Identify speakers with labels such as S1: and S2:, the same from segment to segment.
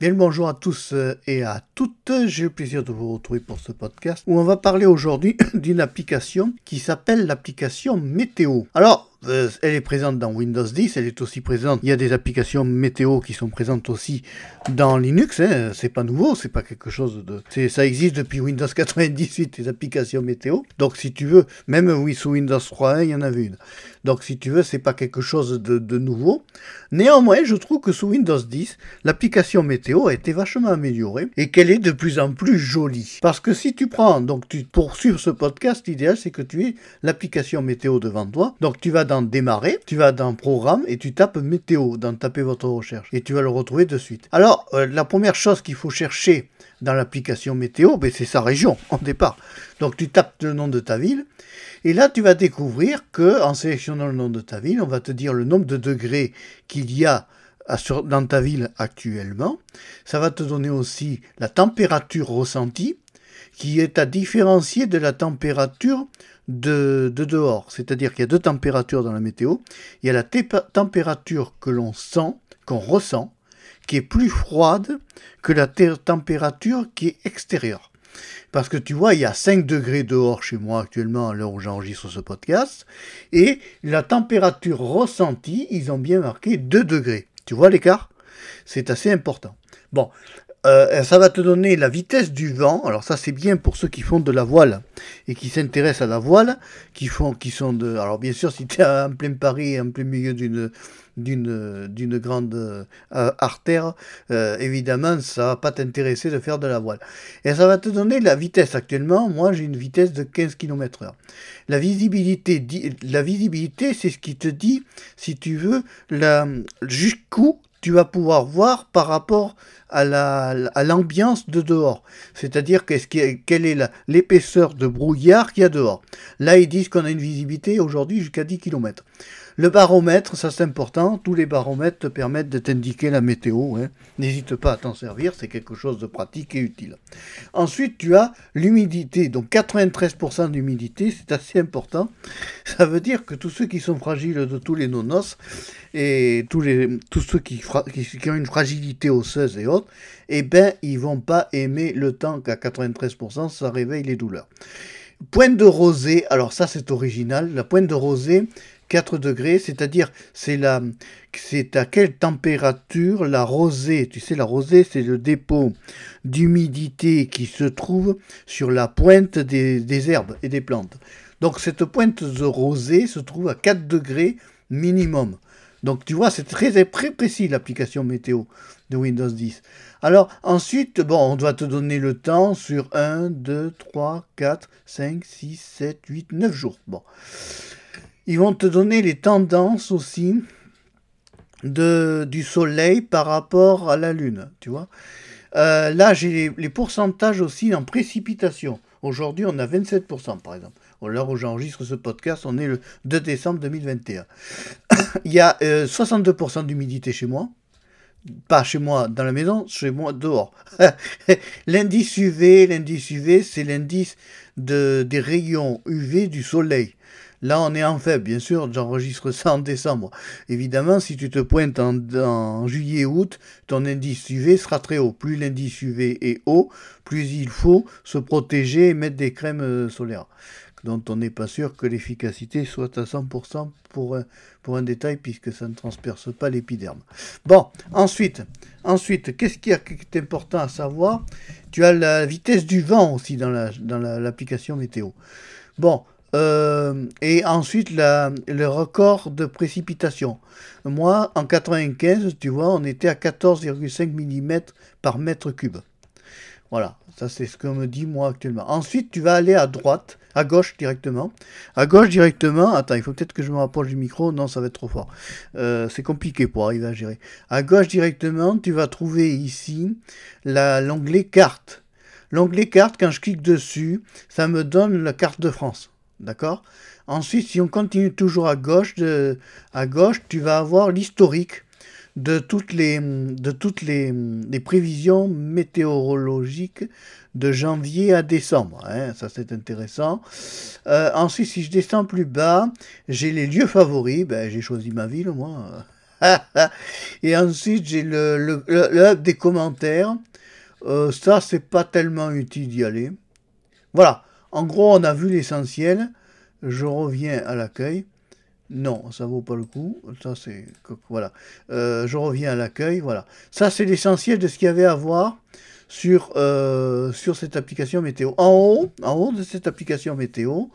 S1: Bien le bonjour à tous euh, et à toutes. J'ai le plaisir de vous retrouver pour ce podcast où on va parler aujourd'hui d'une application qui s'appelle l'application Météo. Alors, elle est présente dans Windows 10, elle est aussi présente. Il y a des applications météo qui sont présentes aussi dans Linux. Hein. C'est pas nouveau, c'est pas quelque chose de. Ça existe depuis Windows 98 les applications météo. Donc si tu veux, même oui sous Windows 3.1 il y en avait une. Donc si tu veux, c'est pas quelque chose de, nouveau. Néanmoins, je trouve que sous Windows 10, l'application météo a été vachement améliorée et qu'elle est de plus en plus jolie. Parce que si tu prends, donc tu poursuivre ce podcast, l'idéal c'est que tu aies l'application météo devant toi. Donc tu vas démarrer, tu vas dans programme et tu tapes météo dans taper votre recherche et tu vas le retrouver de suite. Alors, euh, la première chose qu'il faut chercher dans l'application météo, ben, c'est sa région en départ. Donc tu tapes le nom de ta ville et là tu vas découvrir que en sélectionnant le nom de ta ville, on va te dire le nombre de degrés qu'il y a dans ta ville actuellement. Ça va te donner aussi la température ressentie qui est à différencier de la température de, dehors. C'est-à-dire qu'il y a deux températures dans la météo. Il y a la température que l'on sent, qu'on ressent, qui est plus froide que la température qui est extérieure. Parce que tu vois, il y a 5 degrés dehors chez moi actuellement à l'heure où j'enregistre ce podcast. Et la température ressentie, ils ont bien marqué 2 degrés. Tu vois l'écart? C'est assez important. Bon, euh, ça va te donner la vitesse du vent. Alors ça c'est bien pour ceux qui font de la voile et qui s'intéressent à la voile, qui font, qui sont de. Alors bien sûr si tu es en plein Paris, en plein milieu d'une d'une d'une grande euh, artère, euh, évidemment ça va pas t'intéresser de faire de la voile. Et ça va te donner la vitesse. Actuellement, moi j'ai une vitesse de 15 km/h. La visibilité, la visibilité, c'est ce qui te dit si tu veux la jusqu'où tu vas pouvoir voir par rapport à l'ambiance de dehors. C'est-à-dire quelle est l'épaisseur de brouillard qu'il y a dehors. Là, ils disent qu'on a une visibilité aujourd'hui jusqu'à 10 km. Le baromètre, ça c'est important, tous les baromètres te permettent de t'indiquer la météo. Hein. N'hésite pas à t'en servir, c'est quelque chose de pratique et utile. Ensuite, tu as l'humidité, donc 93% d'humidité, c'est assez important. Ça veut dire que tous ceux qui sont fragiles de tous les nonos, et tous, ceux qui, qui, ont une fragilité osseuse et autres, eh ben, ils vont pas aimer le temps qu'à 93%, ça réveille les douleurs. Pointe de rosée, alors ça c'est original, la pointe de rosée, 4 degrés, c'est-à-dire c'est à quelle température la rosée, tu sais la rosée c'est le dépôt d'humidité qui se trouve sur la pointe des, herbes et des plantes. Donc cette pointe de rosée se trouve à 4 degrés minimum. Donc tu vois, c'est très, très précis l'application météo de Windows 10. Alors ensuite, bon, on doit te donner le temps sur 1, 2, 3, 4, 5, 6, 7, 8, 9 jours. Bon. Ils vont te donner les tendances aussi de, du soleil par rapport à la lune, tu vois. Euh, là, j'ai les, pourcentages aussi en précipitation. Aujourd'hui, on a 27% par exemple. Au l'heure où j'enregistre ce podcast, on est le 2 décembre 2021. Il y a 62% euh, d'humidité chez moi. Pas chez moi dans la maison, chez moi dehors. l'indice UV, l'indice UV, c'est l'indice de, des rayons UV du soleil. Là, on est en faible, bien sûr, j'enregistre ça en décembre. Évidemment, si tu te pointes en, juillet-août, ton indice UV sera très haut. Plus l'indice UV est haut, plus il faut se protéger et mettre des crèmes euh, solaires dont on n'est pas sûr que l'efficacité soit à 100% pour un, détail puisque ça ne transperce pas l'épiderme. Bon, ensuite, ensuite qu'est-ce qui est important à savoir? Tu as la vitesse du vent aussi dans l'application météo. Bon, euh, et ensuite, le record de précipitation. Moi, en 95, tu vois, on était à 14,5 mm par mètre cube. Voilà, ça c'est ce qu'on me dit moi actuellement. Ensuite, tu vas aller à droite, à gauche directement. À gauche directement, attends, il faut peut-être que je me rapproche du micro, non, ça va être trop fort. Euh, c'est compliqué pour arriver à gérer. À gauche directement, tu vas trouver ici l'onglet carte. L'onglet carte, quand je clique dessus, ça me donne la carte de France. D'accord? Ensuite, si on continue toujours à gauche, à gauche, tu vas avoir l'historique de toutes les, de toutes les, prévisions météorologiques de janvier à décembre. Hein, ça, c'est intéressant. Euh, ensuite, si je descends plus bas, j'ai les lieux favoris. Ben, j'ai choisi ma ville, moi. et ensuite, j'ai le, le, le, des commentaires. Euh, ça, c'est pas tellement utile d'y aller. Voilà. En gros, on a vu l'essentiel. Je reviens à l'accueil. Non, ça vaut pas le coup. Ça, c'est. Voilà. Euh, je reviens à l'accueil. Voilà. Ça, c'est l'essentiel de ce qu'il y avait à voir sur, euh, sur cette application météo. En haut, en haut de cette application météo,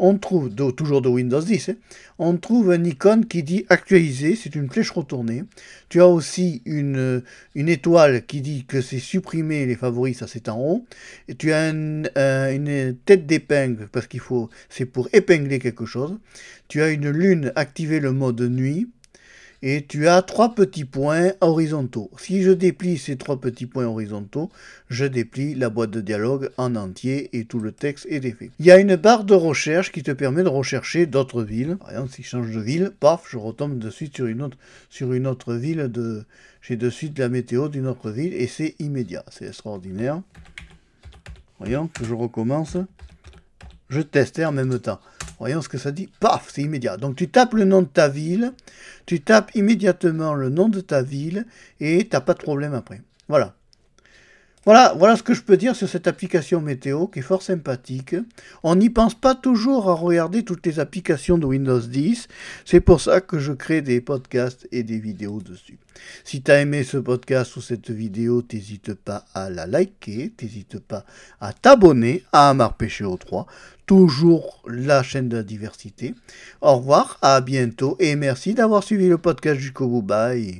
S1: on trouve, toujours de Windows 10, hein, on trouve un icône qui dit actualiser, c'est une flèche retournée. Tu as aussi une, une étoile qui dit que c'est supprimer les favoris, ça c'est en haut. Et tu as une tête d'épingle, parce qu'il faut, c'est pour épingler quelque chose. Tu as une lune, activer le mode nuit et tu as trois petits points horizontaux. Si je déplie ces trois petits points horizontaux, je déplie la boîte de dialogue en entier et tout le texte est défait. Il y a une barre de recherche qui te permet de rechercher d'autres villes. Par exemple, si je change de ville, paf, je retombe de suite sur une autre, ville. J'ai de suite la météo d'une autre ville et c'est immédiat. C'est extraordinaire. Voyons que je recommence. Je testais en même temps. Voyons ce que ça dit. Paf, c'est immédiat. Donc tu tapes le nom de ta ville, tu tapes immédiatement le nom de ta ville et tu n'as pas de problème après. Voilà. Voilà, voilà ce que je peux dire sur cette application météo qui est fort sympathique. On n'y pense pas toujours à regarder toutes les applications de Windows 10. C'est pour ça que je crée des podcasts et des vidéos dessus. Si tu as aimé ce podcast ou cette vidéo, n'hésite pas à la liker, n'hésite pas à t'abonner à Amar Péchéo 3, toujours la chaîne de la diversité. Au revoir, à bientôt et merci d'avoir suivi le podcast jusqu'au bout. Bye.